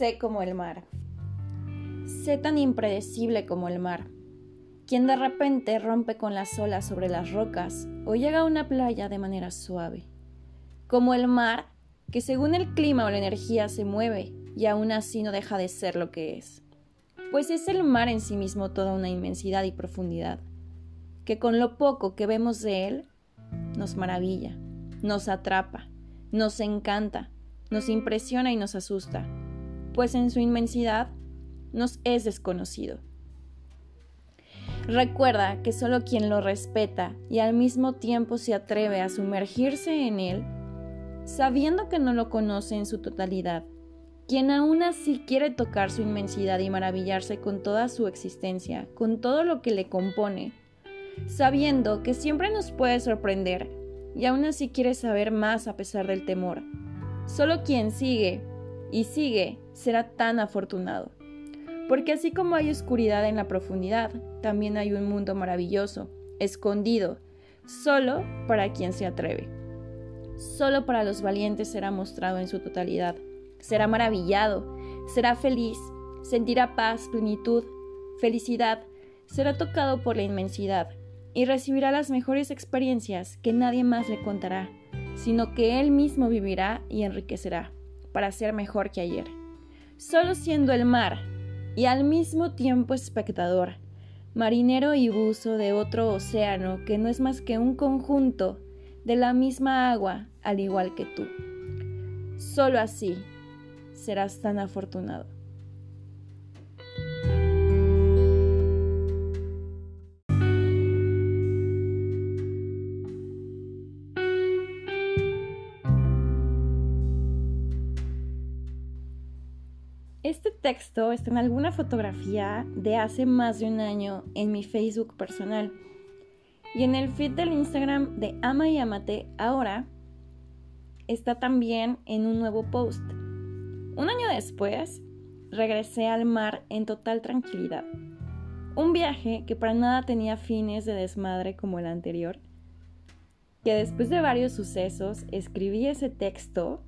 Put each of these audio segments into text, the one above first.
Sé como el mar. Sé tan impredecible como el mar, quien de repente rompe con las olas sobre las rocas o llega a una playa de manera suave. Como el mar, que según el clima o la energía se mueve y aún así no deja de ser lo que es. Pues es el mar en sí mismo toda una inmensidad y profundidad, que con lo poco que vemos de él, nos maravilla, nos atrapa, nos encanta, nos impresiona y nos asusta pues en su inmensidad nos es desconocido. Recuerda que solo quien lo respeta y al mismo tiempo se atreve a sumergirse en él, sabiendo que no lo conoce en su totalidad, quien aún así quiere tocar su inmensidad y maravillarse con toda su existencia, con todo lo que le compone, sabiendo que siempre nos puede sorprender y aún así quiere saber más a pesar del temor. Solo quien sigue y sigue será tan afortunado. Porque así como hay oscuridad en la profundidad, también hay un mundo maravilloso, escondido, solo para quien se atreve. Solo para los valientes será mostrado en su totalidad. Será maravillado, será feliz, sentirá paz, plenitud, felicidad, será tocado por la inmensidad y recibirá las mejores experiencias que nadie más le contará, sino que él mismo vivirá y enriquecerá para ser mejor que ayer. Solo siendo el mar y al mismo tiempo espectador, marinero y buzo de otro océano que no es más que un conjunto de la misma agua al igual que tú. Solo así serás tan afortunado. Está en alguna fotografía de hace más de un año en mi Facebook personal. Y en el feed del Instagram de Ama y Amate ahora está también en un nuevo post. Un año después, regresé al mar en total tranquilidad. Un viaje que para nada tenía fines de desmadre como el anterior. Que después de varios sucesos escribí ese texto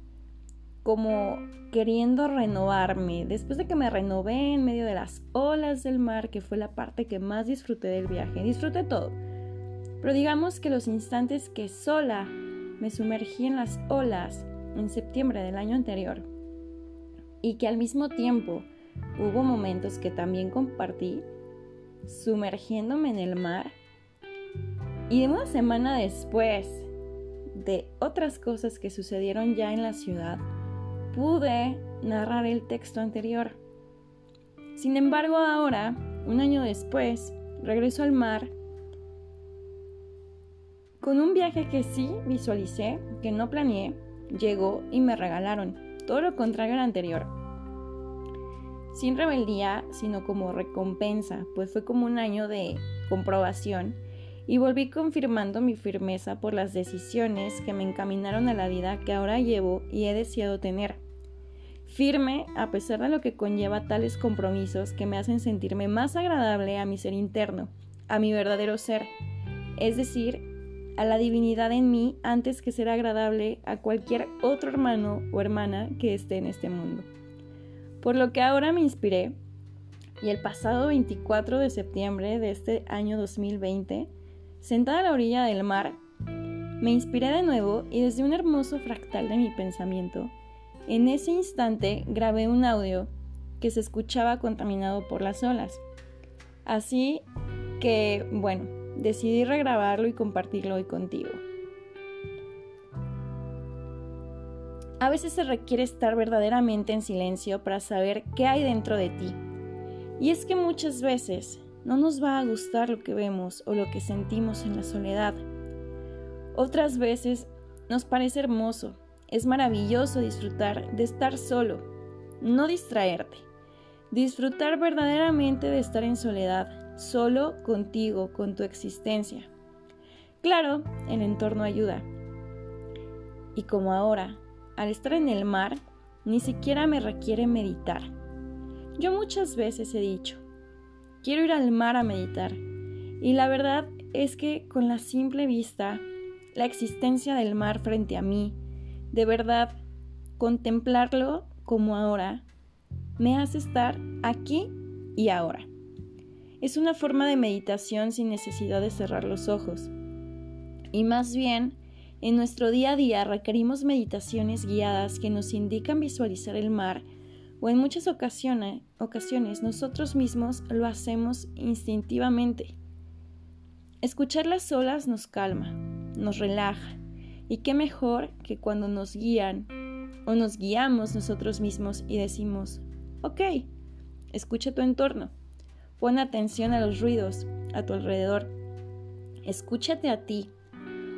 como queriendo renovarme. Después de que me renové en medio de las olas del mar, que fue la parte que más disfruté del viaje, disfruté todo. Pero digamos que los instantes que sola me sumergí en las olas en septiembre del año anterior y que al mismo tiempo hubo momentos que también compartí sumergiéndome en el mar y una semana después de otras cosas que sucedieron ya en la ciudad, pude narrar el texto anterior. Sin embargo, ahora, un año después, regreso al mar con un viaje que sí visualicé, que no planeé, llegó y me regalaron, todo lo contrario al anterior. Sin rebeldía, sino como recompensa, pues fue como un año de comprobación y volví confirmando mi firmeza por las decisiones que me encaminaron a la vida que ahora llevo y he deseado tener. Firme a pesar de lo que conlleva tales compromisos que me hacen sentirme más agradable a mi ser interno, a mi verdadero ser, es decir, a la divinidad en mí antes que ser agradable a cualquier otro hermano o hermana que esté en este mundo. Por lo que ahora me inspiré y el pasado 24 de septiembre de este año 2020, sentada a la orilla del mar, me inspiré de nuevo y desde un hermoso fractal de mi pensamiento, en ese instante grabé un audio que se escuchaba contaminado por las olas. Así que, bueno, decidí regrabarlo y compartirlo hoy contigo. A veces se requiere estar verdaderamente en silencio para saber qué hay dentro de ti. Y es que muchas veces no nos va a gustar lo que vemos o lo que sentimos en la soledad. Otras veces nos parece hermoso es maravilloso disfrutar de estar solo, no distraerte. Disfrutar verdaderamente de estar en soledad, solo contigo, con tu existencia. Claro, el entorno ayuda. Y como ahora, al estar en el mar, ni siquiera me requiere meditar. Yo muchas veces he dicho, quiero ir al mar a meditar. Y la verdad es que con la simple vista, la existencia del mar frente a mí, de verdad, contemplarlo como ahora me hace estar aquí y ahora. Es una forma de meditación sin necesidad de cerrar los ojos. Y más bien, en nuestro día a día requerimos meditaciones guiadas que nos indican visualizar el mar o en muchas ocasiones, ocasiones nosotros mismos lo hacemos instintivamente. Escuchar las olas nos calma, nos relaja y qué mejor que cuando nos guían o nos guiamos nosotros mismos y decimos, ok, escucha tu entorno, pon atención a los ruidos a tu alrededor, escúchate a ti,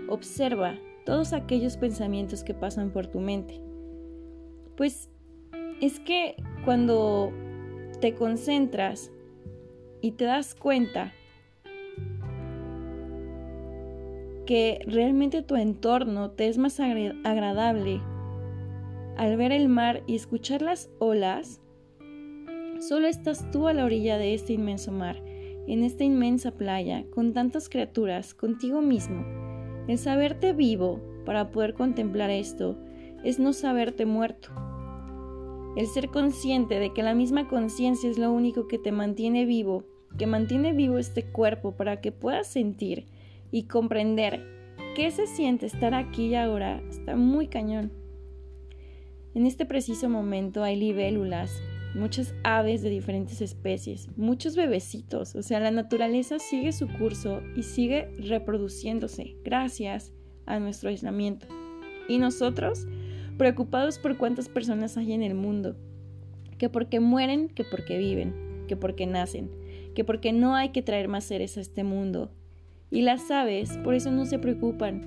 observa todos aquellos pensamientos que pasan por tu mente. Pues es que cuando te concentras y te das cuenta que realmente tu entorno te es más agradable al ver el mar y escuchar las olas, solo estás tú a la orilla de este inmenso mar, en esta inmensa playa, con tantas criaturas, contigo mismo. El saberte vivo para poder contemplar esto es no saberte muerto. El ser consciente de que la misma conciencia es lo único que te mantiene vivo, que mantiene vivo este cuerpo para que puedas sentir y comprender qué se siente estar aquí y ahora, está muy cañón. En este preciso momento hay libélulas, muchas aves de diferentes especies, muchos bebecitos, o sea, la naturaleza sigue su curso y sigue reproduciéndose gracias a nuestro aislamiento. Y nosotros, preocupados por cuántas personas hay en el mundo, que porque mueren, que porque viven, que porque nacen, que porque no hay que traer más seres a este mundo. Y las aves, por eso no se preocupan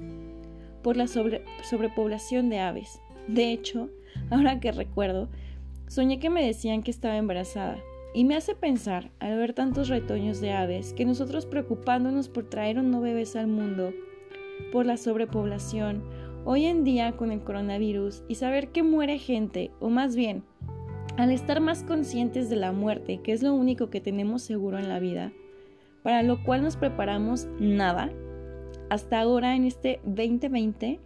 por la sobrepoblación de aves. De hecho, Ahora que recuerdo, soñé que me decían que estaba embarazada. Y me hace pensar, al ver tantos retoños de aves, que nosotros preocupándonos por traer un no bebés al mundo, por la sobrepoblación, hoy en día con el coronavirus y saber que muere gente, o más bien, al estar más conscientes de la muerte, que es lo único que tenemos seguro en la vida, para lo cual nos preparamos nada, hasta ahora en este 2020,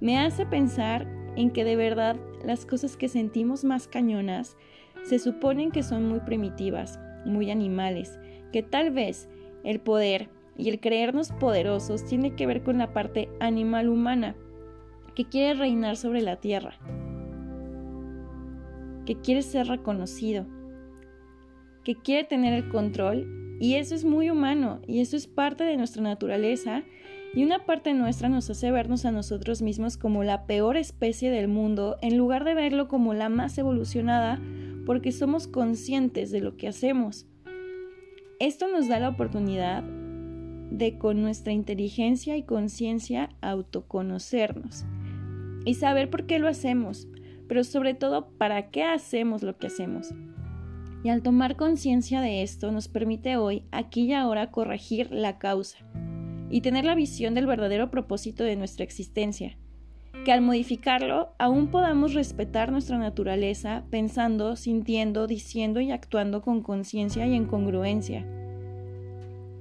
me hace pensar en que de verdad las cosas que sentimos más cañonas se suponen que son muy primitivas, muy animales, que tal vez el poder y el creernos poderosos tiene que ver con la parte animal humana, que quiere reinar sobre la tierra, que quiere ser reconocido, que quiere tener el control, y eso es muy humano, y eso es parte de nuestra naturaleza, y una parte nuestra nos hace vernos a nosotros mismos como la peor especie del mundo en lugar de verlo como la más evolucionada porque somos conscientes de lo que hacemos. Esto nos da la oportunidad de con nuestra inteligencia y conciencia autoconocernos y saber por qué lo hacemos, pero sobre todo para qué hacemos lo que hacemos. Y al tomar conciencia de esto nos permite hoy, aquí y ahora, corregir la causa y tener la visión del verdadero propósito de nuestra existencia, que al modificarlo aún podamos respetar nuestra naturaleza pensando, sintiendo, diciendo y actuando con conciencia y en congruencia.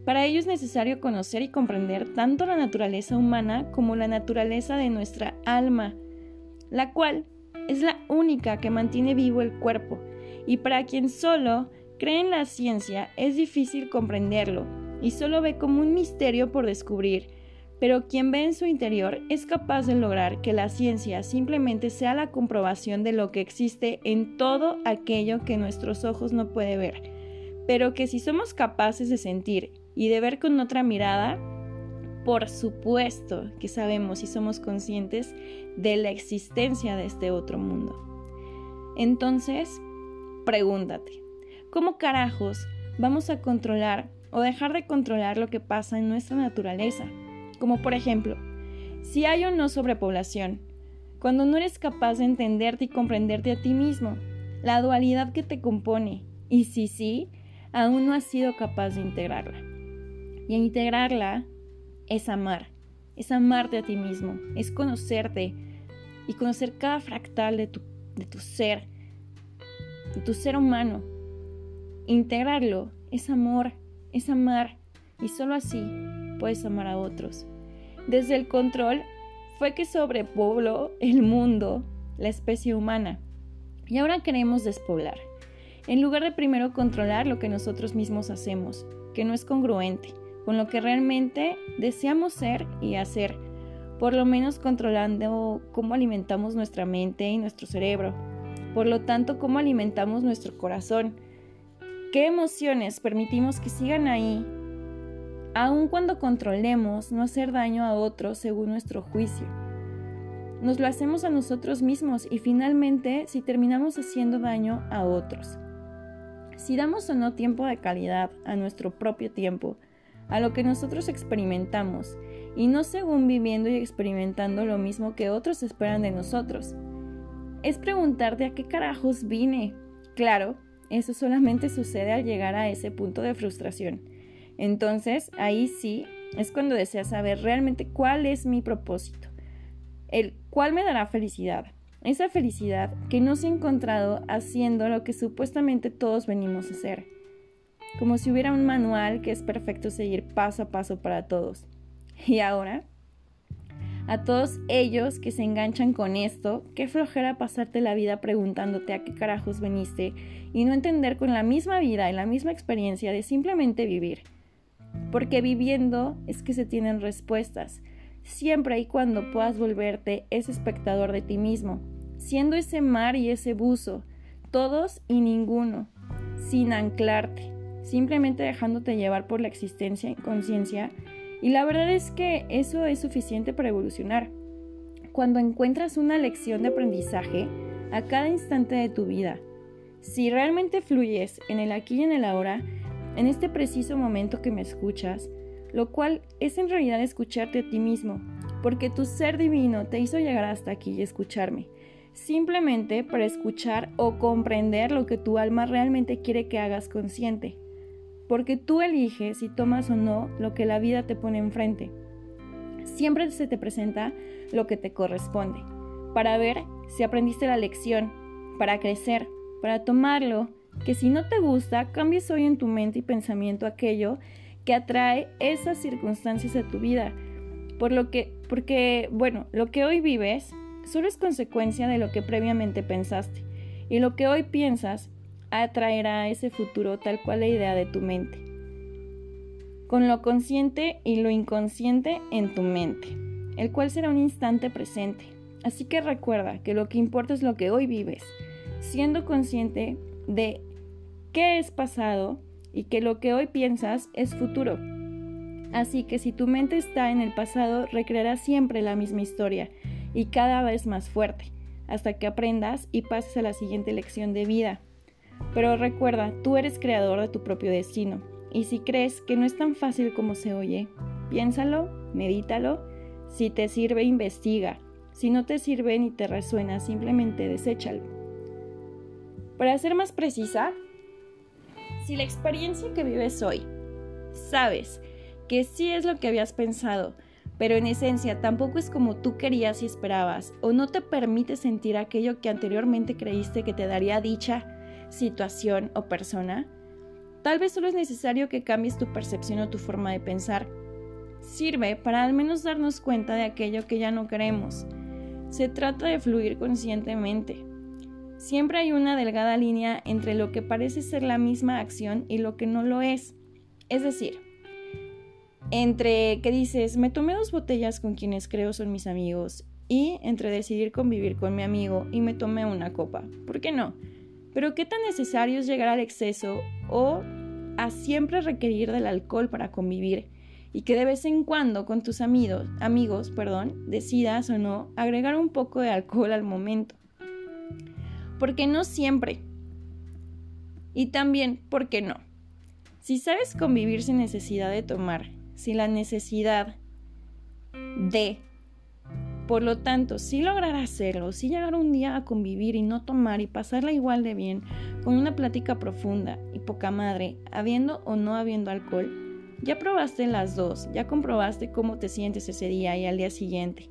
Para ello es necesario conocer y comprender tanto la naturaleza humana como la naturaleza de nuestra alma, la cual es la única que mantiene vivo el cuerpo, y para quien solo cree en la ciencia es difícil comprenderlo, y solo ve como un misterio por descubrir, pero quien ve en su interior es capaz de lograr que la ciencia simplemente sea la comprobación de lo que existe en todo aquello que nuestros ojos no pueden ver, pero que si somos capaces de sentir y de ver con otra mirada, por supuesto que sabemos y somos conscientes de la existencia de este otro mundo. Entonces, pregúntate, ¿cómo carajos vamos a controlar o dejar de controlar lo que pasa en nuestra naturaleza, como por ejemplo, si hay o no sobrepoblación, cuando no eres capaz de entenderte y comprenderte a ti mismo, la dualidad que te compone, y si sí, aún no has sido capaz de integrarla. Y integrarla es amar, es amarte a ti mismo, es conocerte y conocer cada fractal de tu, de tu ser, tu ser humano. Integrarlo es amor, es amar y solo así puedes amar a otros. Desde el control fue que sobrepobló el mundo, la especie humana. Y ahora queremos despoblar. en lugar de primero controlar lo que nosotros mismos hacemos, que no es congruente con lo que realmente deseamos ser y hacer, por lo menos controlando cómo alimentamos nuestra mente y nuestro cerebro, por lo tanto cómo alimentamos nuestro corazón, qué emociones permitimos que sigan ahí, aun cuando controlemos no hacer daño a otros según nuestro juicio. Nos lo hacemos a nosotros mismos y finalmente si terminamos haciendo daño a otros. Si damos o no tiempo de calidad a nuestro propio tiempo, a lo que nosotros experimentamos, y no según viviendo y experimentando lo mismo que otros esperan de nosotros. Es preguntarte a qué carajos vine. Claro, eso solamente sucede al llegar a ese punto de frustración. Entonces, ahí sí es cuando deseas saber realmente cuál es mi propósito, el cuál me dará felicidad, esa felicidad que no se ha encontrado haciendo lo que supuestamente todos venimos a hacer, como si hubiera un manual que es perfecto seguir paso a paso para todos. Y ahora, a todos ellos que se enganchan con esto, qué flojera pasarte la vida preguntándote a qué carajos veniste y no entender con la misma vida y la misma experiencia de simplemente vivir. Porque viviendo es que se tienen respuestas, siempre y cuando puedas volverte ese espectador de ti mismo, siendo ese mar y ese buzo, todos y ninguno, sin anclarte, simplemente dejándote llevar por la existencia en conciencia. Y la verdad es que eso es suficiente para evolucionar. Cuando encuentras una lección de aprendizaje a cada instante de tu vida, si realmente fluyes en el aquí y en el ahora, en este preciso momento que me escuchas, lo cual es en realidad escucharte a ti mismo, porque tu ser divino te hizo llegar hasta aquí y escucharme, simplemente para escuchar o comprender lo que tu alma realmente quiere que hagas consciente, porque tú eliges si tomas o no lo que la vida te pone enfrente. Siempre se te presenta lo que te corresponde, para ver si aprendiste la lección, para crecer, para tomarlo, que si no te gusta, cambies hoy en tu mente y pensamiento aquello que atrae esas circunstancias a tu vida. Por lo que, porque, bueno, lo que hoy vives solo es consecuencia de lo que previamente pensaste. Y lo que hoy piensas atraerá ese futuro tal cual la idea de tu mente. Con lo consciente y lo inconsciente en tu mente, el cual será un instante presente. Así que recuerda que lo que importa es lo que hoy vives, siendo consciente de qué es pasado y que lo que hoy piensas es futuro. Así que si tu mente está en el pasado, recrearás siempre la misma historia y cada vez más fuerte, hasta que aprendas y pases a la siguiente lección de vida. Pero recuerda, tú eres creador de tu propio destino, y si crees que no es tan fácil como se oye, piénsalo, medítalo, si te sirve, investiga, si no te sirve ni te resuena, simplemente deséchalo. Para ser más precisa, si la experiencia que vives hoy, sabes que sí es lo que habías pensado, pero en esencia tampoco es como tú querías y esperabas, o no te permite sentir aquello que anteriormente creíste que te daría dicha situación o persona, tal vez solo es necesario que cambies tu percepción o tu forma de pensar. Sirve para al menos darnos cuenta de aquello que ya no queremos. Se trata de fluir conscientemente, Siempre hay una delgada línea entre lo que parece ser la misma acción y lo que no lo es. Es decir, entre que dices, me tomé dos botellas con quienes creo son mis amigos, y entre decidir convivir con mi amigo y me tomé una copa. ¿Por qué no? Pero qué tan necesario es llegar al exceso o a siempre requerir del alcohol para convivir y que de vez en cuando con tus amigos, amigos, perdón, decidas o no agregar un poco de alcohol al momento porque no siempre. Y también, ¿por qué no? Si sabes convivir sin necesidad de tomar, sin la necesidad de... Por lo tanto, si lograr hacerlo, si llegar un día a convivir y no tomar y pasarla igual de bien, con una plática profunda y poca madre, habiendo o no habiendo alcohol, ya probaste las dos, ya comprobaste cómo te sientes ese día y al día siguiente.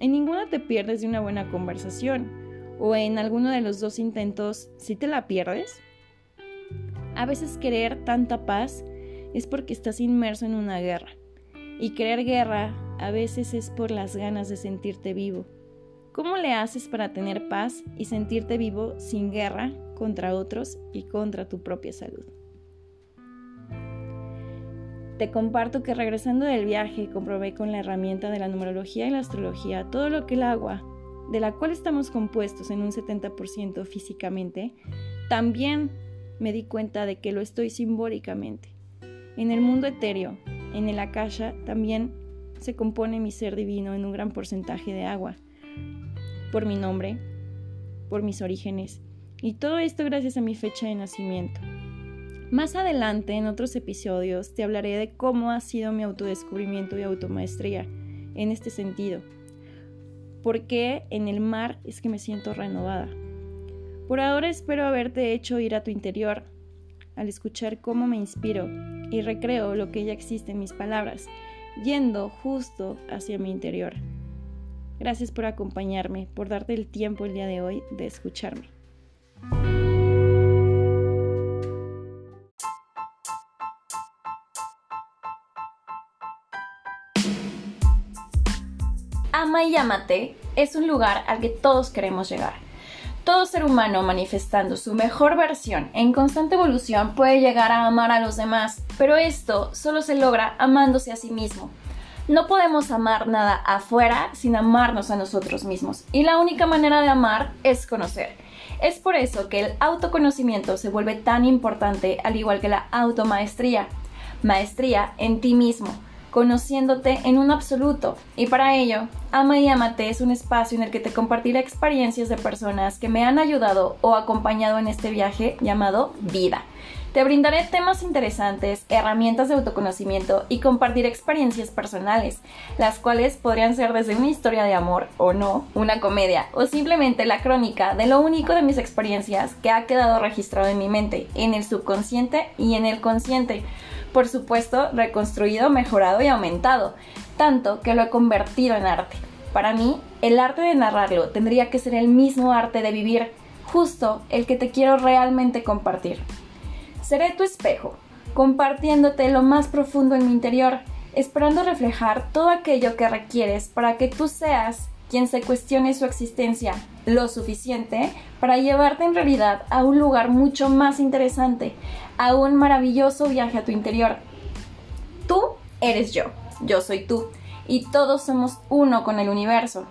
En ninguna te pierdes de una buena conversación o en alguno de los dos intentos, si te la pierdes, a veces querer tanta paz es porque estás inmerso en una guerra. Y querer guerra a veces es por las ganas de sentirte vivo. ¿Cómo le haces para tener paz y sentirte vivo sin guerra contra otros y contra tu propia salud. Te comparto que regresando del viaje comprobé con la herramienta de la numerología y la astrología todo lo que el agua, de la cual estamos compuestos en un 70% físicamente, también me di cuenta de que lo estoy simbólicamente. En el mundo etéreo, en el akasha, también se compone mi ser divino en un gran porcentaje de agua, por mi nombre, por mis orígenes, y todo esto gracias a mi fecha de nacimiento. Más adelante, en otros episodios, te hablaré de cómo ha sido mi autodescubrimiento y automaestría en este sentido. Porque en el mar es que me siento renovada. Por ahora espero haberte hecho ir a tu interior al escuchar cómo me inspiro y recreo lo que ya existe en mis palabras, yendo justo hacia mi interior. Gracias por acompañarme, por darte el tiempo el día de hoy de escucharme. Ama y Amate es un lugar al que todos queremos llegar. Todo ser humano manifestando su mejor versión en constante evolución puede llegar a amar a los demás, pero esto solo se logra amándose a sí mismo. No podemos amar nada afuera sin amarnos a nosotros mismos, y la única manera de amar es conocer. Es por eso que el autoconocimiento se vuelve tan importante al igual que la automaestría. Maestría en ti mismo, conociéndote en un absoluto. Y para ello, Ama y Amate es un espacio en el que te compartiré experiencias de personas que me han ayudado o acompañado en este viaje llamado vida. Te brindaré temas interesantes, herramientas de autoconocimiento y compartir experiencias personales, las cuales podrían ser desde una historia de amor o no, una comedia o simplemente la crónica de lo único de mis experiencias que ha quedado registrado en mi mente, en el subconsciente y en el consciente por supuesto, reconstruido, mejorado y aumentado, tanto que lo he convertido en arte. Para mí, el arte de narrarlo tendría que ser el mismo arte de vivir, justo el que te quiero realmente compartir. Seré tu espejo, compartiéndote lo más profundo en mi interior, esperando reflejar todo aquello que requieres para que tú seas quien se cuestione su existencia lo suficiente para llevarte en realidad a un lugar mucho más interesante, a un maravilloso viaje a tu interior. Tú eres yo, yo soy tú, y todos somos uno con el universo.